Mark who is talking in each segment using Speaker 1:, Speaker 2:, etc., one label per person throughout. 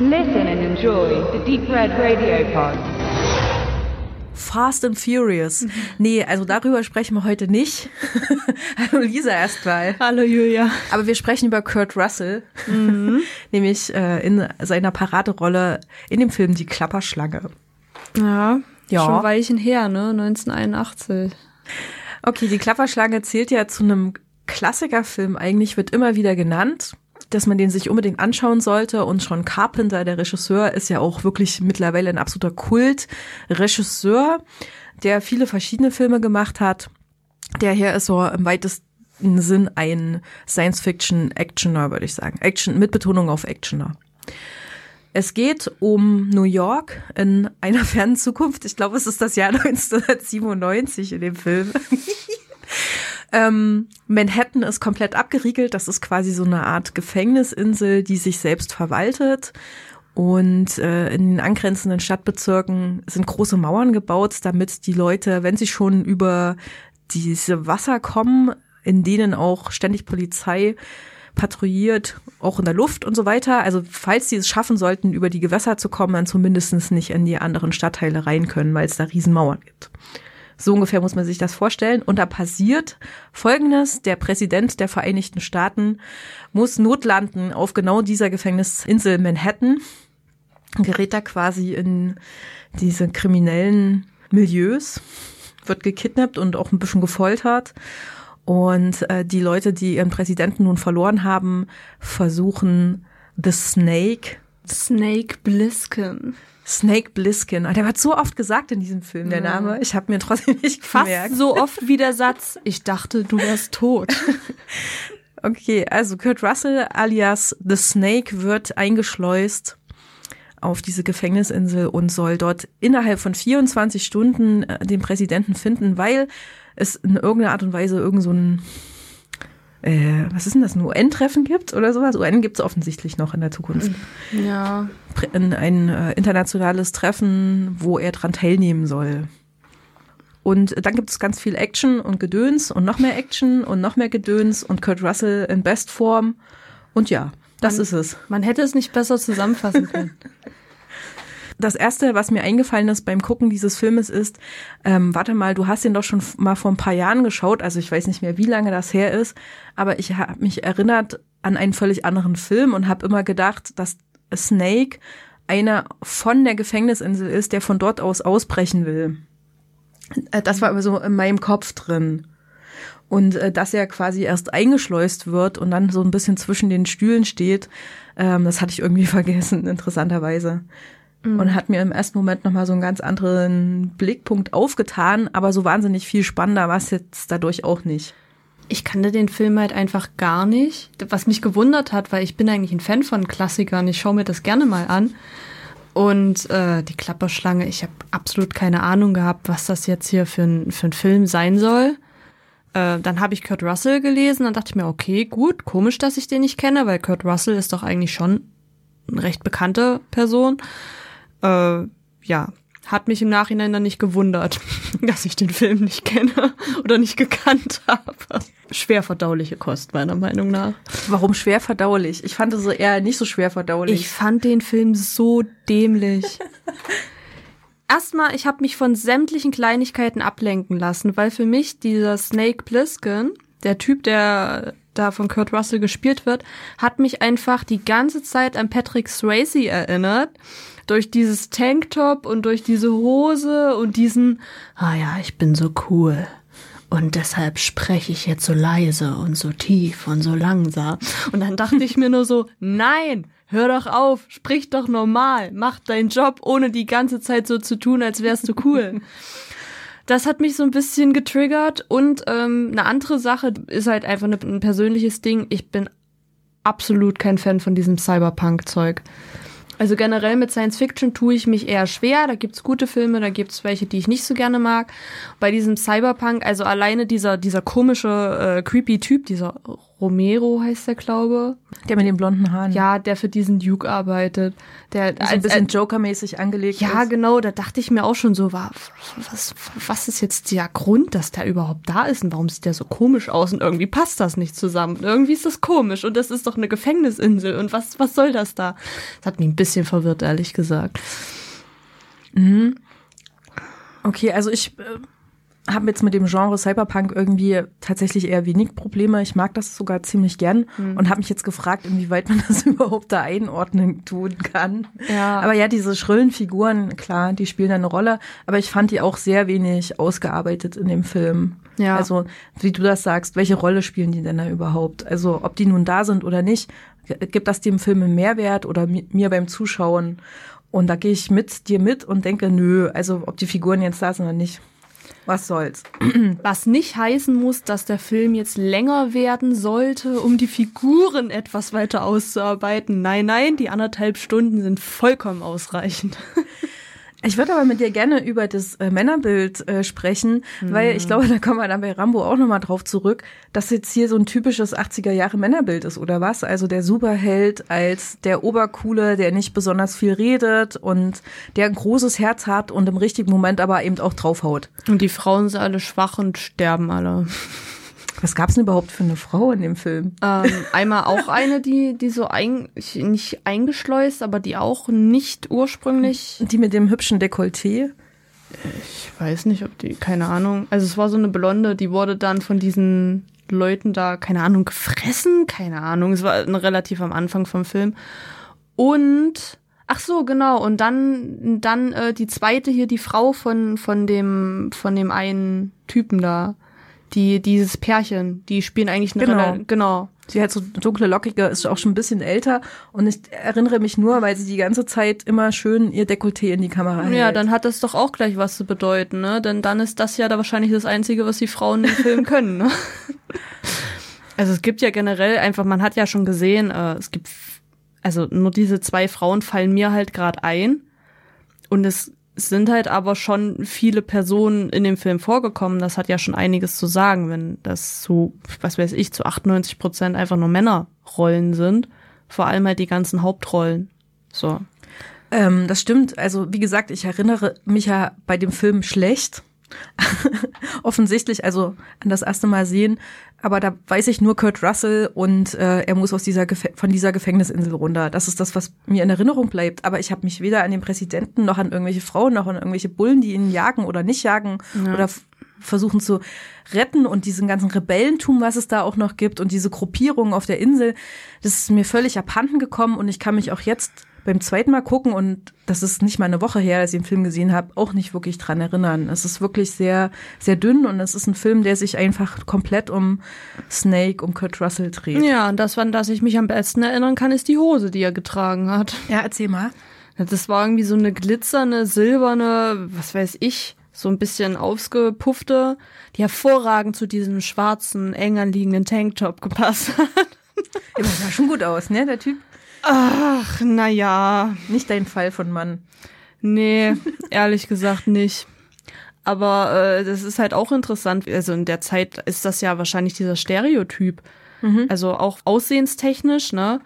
Speaker 1: Listen and enjoy the Deep Red Radio Pod.
Speaker 2: Fast and Furious. Nee, also darüber sprechen wir heute nicht. Hallo Lisa erstmal.
Speaker 3: Hallo Julia.
Speaker 2: Aber wir sprechen über Kurt Russell, nämlich äh, in seiner Paraderolle in dem Film Die Klapperschlange.
Speaker 3: Ja,
Speaker 2: Ja.
Speaker 3: schon ein Weilchen her, ne? 1981.
Speaker 2: Okay, Die Klapperschlange zählt ja zu einem Klassikerfilm. Eigentlich wird immer wieder genannt, dass man den sich unbedingt anschauen sollte. Und John Carpenter, der Regisseur, ist ja auch wirklich mittlerweile ein absoluter Kult-Regisseur, der viele verschiedene Filme gemacht hat. Der hier ist so im weitesten Sinn ein Science-Fiction-Actioner, würde ich sagen. Action mit Betonung auf Actioner. Es geht um New York in einer fernen Zukunft. Ich glaube, es ist das Jahr 1997 in dem Film. ähm, Manhattan ist komplett abgeriegelt. Das ist quasi so eine Art Gefängnisinsel, die sich selbst verwaltet. Und äh, in den angrenzenden Stadtbezirken sind große Mauern gebaut, damit die Leute, wenn sie schon über diese Wasser kommen, in denen auch ständig Polizei patrouilliert, auch in der Luft und so weiter. Also falls sie es schaffen sollten, über die Gewässer zu kommen, dann zumindest nicht in die anderen Stadtteile rein können, weil es da Riesenmauern gibt. So ungefähr muss man sich das vorstellen. Und da passiert Folgendes. Der Präsident der Vereinigten Staaten muss notlanden auf genau dieser Gefängnisinsel Manhattan, gerät da quasi in diese kriminellen Milieus, wird gekidnappt und auch ein bisschen gefoltert. Und äh, die Leute, die ihren Präsidenten nun verloren haben, versuchen The Snake,
Speaker 3: Snake Bliskin.
Speaker 2: Snake Bliskin. Der wird so oft gesagt in diesem Film, der Name. Ich habe mir trotzdem nicht
Speaker 3: Fast
Speaker 2: gemerkt.
Speaker 3: so oft wie der Satz, ich dachte, du wärst tot.
Speaker 2: Okay, also Kurt Russell alias The Snake wird eingeschleust auf diese Gefängnisinsel und soll dort innerhalb von 24 Stunden äh, den Präsidenten finden, weil es in irgendeiner Art und Weise irgend so ein äh, was ist denn das, ein UN-Treffen gibt oder sowas? UN gibt es offensichtlich noch in der Zukunft.
Speaker 3: Ja.
Speaker 2: Prä- ein, ein äh, internationales Treffen, wo er dran teilnehmen soll. Und dann gibt es ganz viel Action und Gedöns und noch mehr Action und noch mehr Gedöns und Kurt Russell in Bestform. Und ja, das ist es.
Speaker 3: Man hätte es nicht besser zusammenfassen können.
Speaker 2: Das erste, was mir eingefallen ist beim Gucken dieses Filmes ist, ähm, warte mal, du hast ihn doch schon mal vor ein paar Jahren geschaut, also ich weiß nicht mehr, wie lange das her ist, aber ich habe mich erinnert an einen völlig anderen Film und habe immer gedacht, dass Snake einer von der Gefängnisinsel ist, der von dort aus ausbrechen will. Äh, Das war aber so in meinem Kopf drin. Und äh, dass er quasi erst eingeschleust wird und dann so ein bisschen zwischen den Stühlen steht, ähm, das hatte ich irgendwie vergessen, interessanterweise. Und hat mir im ersten Moment nochmal so einen ganz anderen Blickpunkt aufgetan, aber so wahnsinnig viel spannender war es jetzt dadurch auch nicht.
Speaker 3: Ich kannte den Film halt einfach gar nicht. Was mich gewundert hat, weil ich bin eigentlich ein Fan von Klassikern. Ich schaue mir das gerne mal an. Und äh, die Klapperschlange, ich habe absolut keine Ahnung gehabt, was das jetzt hier für ein, für ein Film sein soll. Äh, dann habe ich Kurt Russell gelesen, dann dachte ich mir, okay, gut, komisch, dass ich den nicht kenne, weil Kurt Russell ist doch eigentlich schon eine recht bekannte Person. Äh, ja, hat mich im Nachhinein dann nicht gewundert, dass ich den Film nicht kenne oder nicht gekannt habe. Schwer verdauliche Kost, meiner Meinung nach.
Speaker 2: Warum schwer verdaulich? Ich fand es so eher nicht so schwer verdaulich.
Speaker 3: Ich fand den Film so dämlich. Erstmal, ich habe mich von sämtlichen Kleinigkeiten ablenken lassen, weil für mich dieser Snake Plissken, der Typ, der da von Kurt Russell gespielt wird, hat mich einfach die ganze Zeit an Patrick Swayze erinnert. Durch dieses Tanktop und durch diese Hose und diesen, ah ja, ich bin so cool. Und deshalb spreche ich jetzt so leise und so tief und so langsam. Und dann dachte ich mir nur so, nein, hör doch auf, sprich doch normal, mach deinen Job, ohne die ganze Zeit so zu tun, als wärst du cool. Das hat mich so ein bisschen getriggert und ähm, eine andere Sache ist halt einfach ein persönliches Ding. Ich bin absolut kein Fan von diesem Cyberpunk-Zeug. Also generell mit Science Fiction tue ich mich eher schwer. Da gibt's gute Filme, da gibt's welche, die ich nicht so gerne mag. Bei diesem Cyberpunk, also alleine dieser, dieser komische, äh, creepy Typ, dieser Romero heißt der, glaube.
Speaker 2: Der mit den blonden Haaren.
Speaker 3: Ja, der für diesen Duke arbeitet. Der
Speaker 2: so ein bisschen Joker-mäßig angelegt
Speaker 3: Ja,
Speaker 2: ist.
Speaker 3: genau, da dachte ich mir auch schon so, wa- was, was ist jetzt der Grund, dass der überhaupt da ist und warum sieht der so komisch aus und irgendwie passt das nicht zusammen. Und irgendwie ist das komisch und das ist doch eine Gefängnisinsel und was, was soll das da? Das hat mich ein bisschen verwirrt, ehrlich gesagt.
Speaker 2: Okay, also ich äh, habe jetzt mit dem Genre Cyberpunk irgendwie tatsächlich eher wenig Probleme. Ich mag das sogar ziemlich gern und habe mich jetzt gefragt, inwieweit man das überhaupt da einordnen tun kann.
Speaker 3: Ja.
Speaker 2: Aber ja, diese schrillen Figuren, klar, die spielen eine Rolle, aber ich fand die auch sehr wenig ausgearbeitet in dem Film.
Speaker 3: Ja.
Speaker 2: Also, wie du das sagst, welche Rolle spielen die denn da überhaupt? Also, ob die nun da sind oder nicht, gibt das dem Film einen Mehrwert oder mi- mir beim Zuschauen? Und da gehe ich mit dir mit und denke, nö, also ob die Figuren jetzt da sind oder nicht. Was soll's?
Speaker 3: Was nicht heißen muss, dass der Film jetzt länger werden sollte, um die Figuren etwas weiter auszuarbeiten. Nein, nein, die anderthalb Stunden sind vollkommen ausreichend.
Speaker 2: Ich würde aber mit dir gerne über das äh, Männerbild äh, sprechen, weil ich glaube, da kommen wir dann bei Rambo auch nochmal drauf zurück, dass jetzt hier so ein typisches 80er Jahre Männerbild ist, oder was? Also der Superheld als der Obercoole, der nicht besonders viel redet und der ein großes Herz hat und im richtigen Moment aber eben auch draufhaut.
Speaker 3: Und die Frauen sind alle schwach und sterben alle.
Speaker 2: Was gab's denn überhaupt für eine Frau in dem Film?
Speaker 3: Ähm, einmal auch eine, die, die so ein, nicht eingeschleust, aber die auch nicht ursprünglich.
Speaker 2: Die mit dem hübschen Dekolleté?
Speaker 3: Ich weiß nicht, ob die, keine Ahnung. Also es war so eine Blonde, die wurde dann von diesen Leuten da, keine Ahnung, gefressen, keine Ahnung. Es war relativ am Anfang vom Film. Und ach so, genau. Und dann, dann äh, die zweite hier, die Frau von von dem von dem einen Typen da, die dieses Pärchen, die spielen eigentlich eine
Speaker 2: Genau.
Speaker 3: Rela- genau.
Speaker 2: Sie hat so dunkle, lockige, ist auch schon ein bisschen älter und ich erinnere mich nur, weil sie die ganze Zeit immer schön ihr Dekolleté in die Kamera hält.
Speaker 3: Ja, dann hat das doch auch gleich was zu bedeuten, ne? Denn dann ist das ja da wahrscheinlich das Einzige, was die Frauen im Film können, ne? Also es gibt ja generell einfach, man hat ja schon gesehen, äh, es gibt, also nur diese zwei Frauen fallen mir halt gerade ein. Und es sind halt aber schon viele Personen in dem Film vorgekommen. Das hat ja schon einiges zu sagen, wenn das zu, was weiß ich, zu 98 Prozent einfach nur Männerrollen sind. Vor allem halt die ganzen Hauptrollen. So.
Speaker 2: Ähm, das stimmt. Also wie gesagt, ich erinnere mich ja bei dem Film schlecht. Offensichtlich, also an das erste Mal sehen. Aber da weiß ich nur Kurt Russell und äh, er muss aus dieser Gef von dieser Gefängnisinsel runter. Das ist das, was mir in Erinnerung bleibt. Aber ich habe mich weder an den Präsidenten noch an irgendwelche Frauen noch an irgendwelche Bullen, die ihn jagen oder nicht jagen oder f- versuchen zu retten und diesen ganzen Rebellentum, was es da auch noch gibt und diese Gruppierungen auf der Insel, das ist mir völlig abhanden gekommen und ich kann mich auch jetzt beim zweiten Mal gucken und das ist nicht mal eine Woche her, dass ich den Film gesehen habe, auch nicht wirklich dran erinnern. Es ist wirklich sehr, sehr dünn und es ist ein Film, der sich einfach komplett um Snake, um Kurt Russell dreht.
Speaker 3: Ja, und das, an das ich mich am besten erinnern kann, ist die Hose, die er getragen hat.
Speaker 2: ja erzähl mal.
Speaker 3: Das war irgendwie so eine glitzernde, silberne, was weiß ich, so ein bisschen aufgepuffte, die hervorragend zu diesem schwarzen, eng anliegenden Tanktop gepasst hat.
Speaker 2: Ja, der sah schon gut aus, ne, der Typ?
Speaker 3: Ach, na ja,
Speaker 2: Nicht dein Fall von Mann.
Speaker 3: nee, ehrlich gesagt nicht. Aber äh, das ist halt auch interessant. Also in der Zeit ist das ja wahrscheinlich dieser Stereotyp. Also auch aussehenstechnisch, ne?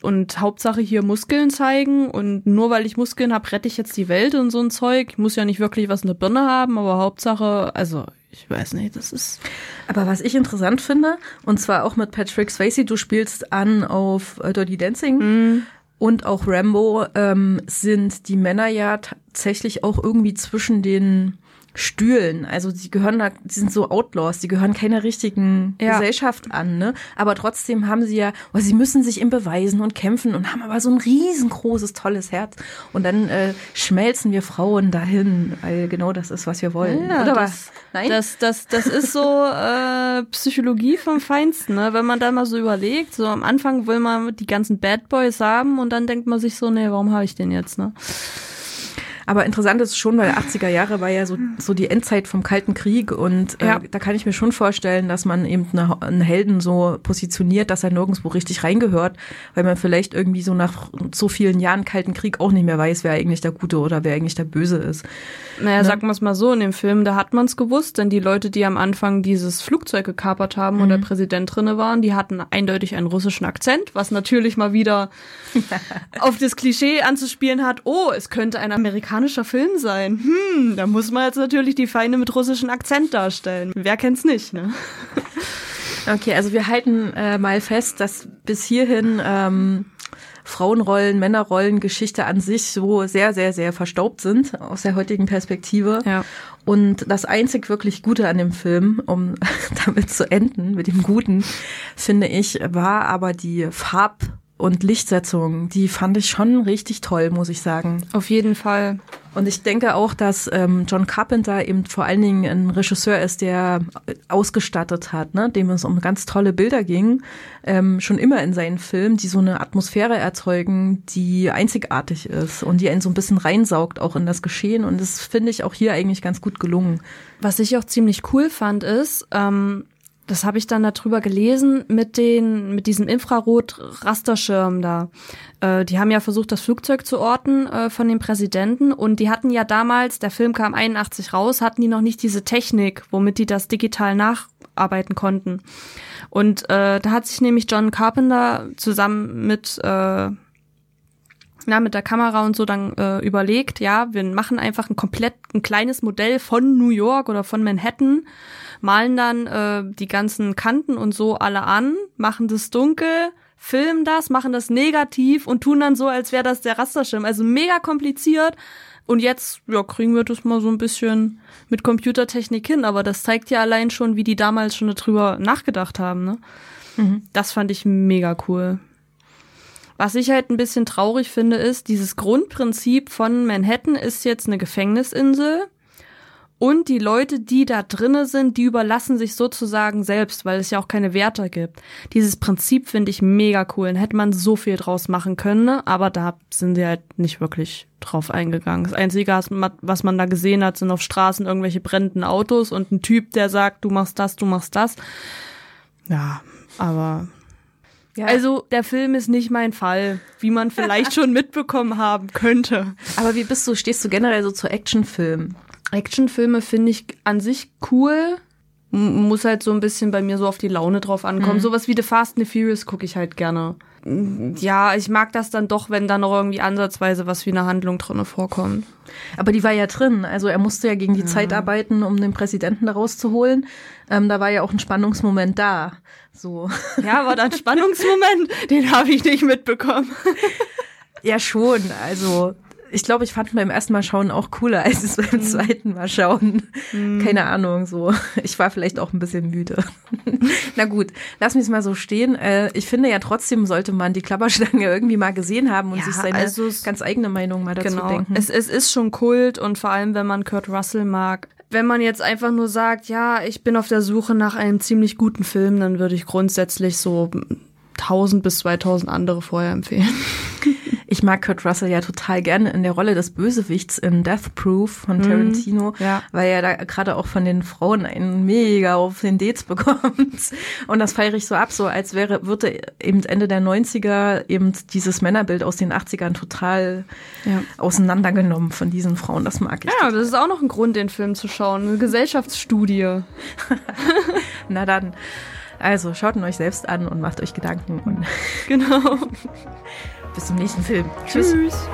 Speaker 3: Und Hauptsache hier Muskeln zeigen und nur weil ich Muskeln habe, rette ich jetzt die Welt und so ein Zeug. Ich muss ja nicht wirklich was in der Birne haben, aber Hauptsache, also ich weiß nicht, das ist.
Speaker 2: Aber was ich interessant finde, und zwar auch mit Patrick Swayze, du spielst an auf äh, Dirty Dancing und auch Rambo, ähm, sind die Männer ja tatsächlich auch irgendwie zwischen den Stühlen. Also die gehören da, die sind so Outlaws, die gehören keiner richtigen
Speaker 3: Ja.
Speaker 2: Gesellschaft an, ne? Aber trotzdem haben sie ja, oh, sie müssen sich im beweisen und kämpfen und haben aber so ein riesengroßes, tolles Herz. Und dann äh, schmelzen wir Frauen dahin, weil genau das ist, was wir wollen.
Speaker 3: Ja,
Speaker 2: Oder
Speaker 3: das-
Speaker 2: was? Nein?
Speaker 3: Das, das, das ist so äh, Psychologie vom Feinsten, ne? Wenn man da mal so überlegt, so am Anfang will man die ganzen Bad Boys haben und dann denkt man sich so, nee, warum habe ich den jetzt, ne?
Speaker 2: Aber interessant ist schon, weil 80er Jahre war ja so, so die Endzeit vom Kalten Krieg und äh,
Speaker 3: Ja.
Speaker 2: da kann ich mir schon vorstellen, dass man eben eine, einen Helden so positioniert, dass er nirgendwo richtig reingehört, weil man vielleicht irgendwie so nach so vielen Jahren Kalten Krieg auch nicht mehr weiß, wer eigentlich der Gute oder wer eigentlich der Böse ist.
Speaker 3: Naja, sagen wir es mal so, in dem Film, da hat man es gewusst, denn die Leute, die am Anfang dieses Flugzeug gekapert haben und der Präsident drinne waren, die hatten eindeutig einen russischen Akzent, was natürlich mal wieder auf das Klischee anzuspielen hat, oh, es könnte ein amerikanischer Film sein. Hm, da muss man jetzt natürlich die Feinde mit russischem Akzent darstellen. Wer kennt's nicht, ne?
Speaker 2: Okay, also wir halten äh, mal fest, dass bis hierhin ähm, Frauenrollen, Männerrollen, Geschichte an sich so sehr, sehr, sehr verstaubt sind aus der heutigen Perspektive.
Speaker 3: Ja.
Speaker 2: Und das einzig wirklich Gute an dem Film, um damit zu enden, mit dem Guten, finde ich, war aber die Farb- und Lichtsetzung. Die fand ich schon richtig toll, muss ich sagen.
Speaker 3: Auf jeden Fall.
Speaker 2: Und ich denke auch, dass ähm, John Carpenter eben vor allen Dingen ein Regisseur ist, der ausgestattet hat, ne? dem es um ganz tolle Bilder ging, ähm, schon immer in seinen Filmen, die so eine Atmosphäre erzeugen, die einzigartig ist und die einen so ein bisschen reinsaugt auch in das Geschehen. Und das finde ich auch hier eigentlich ganz gut gelungen.
Speaker 3: Was ich auch ziemlich cool fand, ist, ähm, das habe ich dann darüber gelesen mit den mit diesem Infrarot-Rasterschirm da. Äh, die haben ja versucht, das Flugzeug zu orten äh, von dem Präsidenten und die hatten ja damals, der Film kam 81 raus, hatten die noch nicht diese Technik, womit die das digital nacharbeiten konnten. Und äh, da hat sich nämlich John Carpenter zusammen mit äh, na, mit der Kamera und so dann äh, überlegt, ja, wir machen einfach ein komplett ein kleines Modell von New York oder von Manhattan, malen dann äh, die ganzen Kanten und so alle an, machen das dunkel, filmen das, machen das negativ und tun dann so, als wäre das der Rasterschirm. Also mega kompliziert. Und jetzt ja, kriegen wir das mal so ein bisschen mit Computertechnik hin, aber das zeigt ja allein schon, wie die damals schon darüber nachgedacht haben. Ne? Das fand ich mega cool. Was ich halt ein bisschen traurig finde, ist, dieses Grundprinzip von Manhattan ist jetzt eine Gefängnisinsel. Und die Leute, die da drinne sind, die überlassen sich sozusagen selbst, weil es ja auch keine Wärter gibt. Dieses Prinzip finde ich mega cool. Da hätte man so viel draus machen können, ne? aber da sind sie halt nicht wirklich drauf eingegangen. Das Einzige, was man da gesehen hat, sind auf Straßen irgendwelche brennenden Autos und ein Typ, der sagt, du machst das, du machst das. Ja, aber
Speaker 2: Ja,
Speaker 3: also der Film ist nicht mein Fall, wie man vielleicht schon mitbekommen haben könnte.
Speaker 2: aber wie bist du, stehst du generell so zu Actionfilmen?
Speaker 3: Actionfilme finde ich an sich cool. Muss halt so ein bisschen bei mir so auf die Laune drauf ankommen. Sowas wie The Fast and the Furious gucke ich halt gerne. Ja, ich mag das dann doch, wenn da noch irgendwie ansatzweise was wie eine Handlung drinne vorkommt.
Speaker 2: Aber die war ja drin. Also er musste ja gegen die Zeit arbeiten, um den Präsidenten da rauszuholen. Ähm, da war ja auch ein Spannungsmoment da. So.
Speaker 3: Ja, aber dann Spannungsmoment, den habe ich nicht mitbekommen.
Speaker 2: Ja, schon. Also ich glaube, ich fand beim ersten Mal schauen auch cooler als es beim zweiten Mal schauen. Keine Ahnung, so. Ich war vielleicht auch ein bisschen müde. Na gut, lass mich mal so stehen. Äh, ich finde ja trotzdem sollte man die Klapperschlange irgendwie mal gesehen haben und
Speaker 3: Ja,
Speaker 2: sich seine
Speaker 3: also es-
Speaker 2: ganz eigene Meinung mal dazu
Speaker 3: Genau.
Speaker 2: denken.
Speaker 3: Es, es ist schon Kult und vor allem, wenn man Kurt Russell mag. Wenn man jetzt einfach nur sagt, ja, ich bin auf der Suche nach einem ziemlich guten Film, dann würde ich grundsätzlich so 1000 bis 2000 andere vorher empfehlen.
Speaker 2: Ich mag Kurt Russell ja total gerne in der Rolle des Bösewichts in Death Proof von Tarantino,
Speaker 3: ja.
Speaker 2: weil er da gerade auch von den Frauen einen mega auf den Dates bekommt. Und das feiere ich so ab, so als wäre, würde eben Ende der 90er eben dieses Männerbild aus den 80ern total
Speaker 3: Ja.
Speaker 2: auseinandergenommen von diesen Frauen. Das mag ich.
Speaker 3: Ja, das ist auch noch ein Grund, den Film zu schauen. Eine Gesellschaftsstudie.
Speaker 2: Na dann. Also schaut ihn euch selbst an und macht euch Gedanken
Speaker 3: Genau.
Speaker 2: bis zum nächsten Film. Tschüss.
Speaker 3: Tschüss.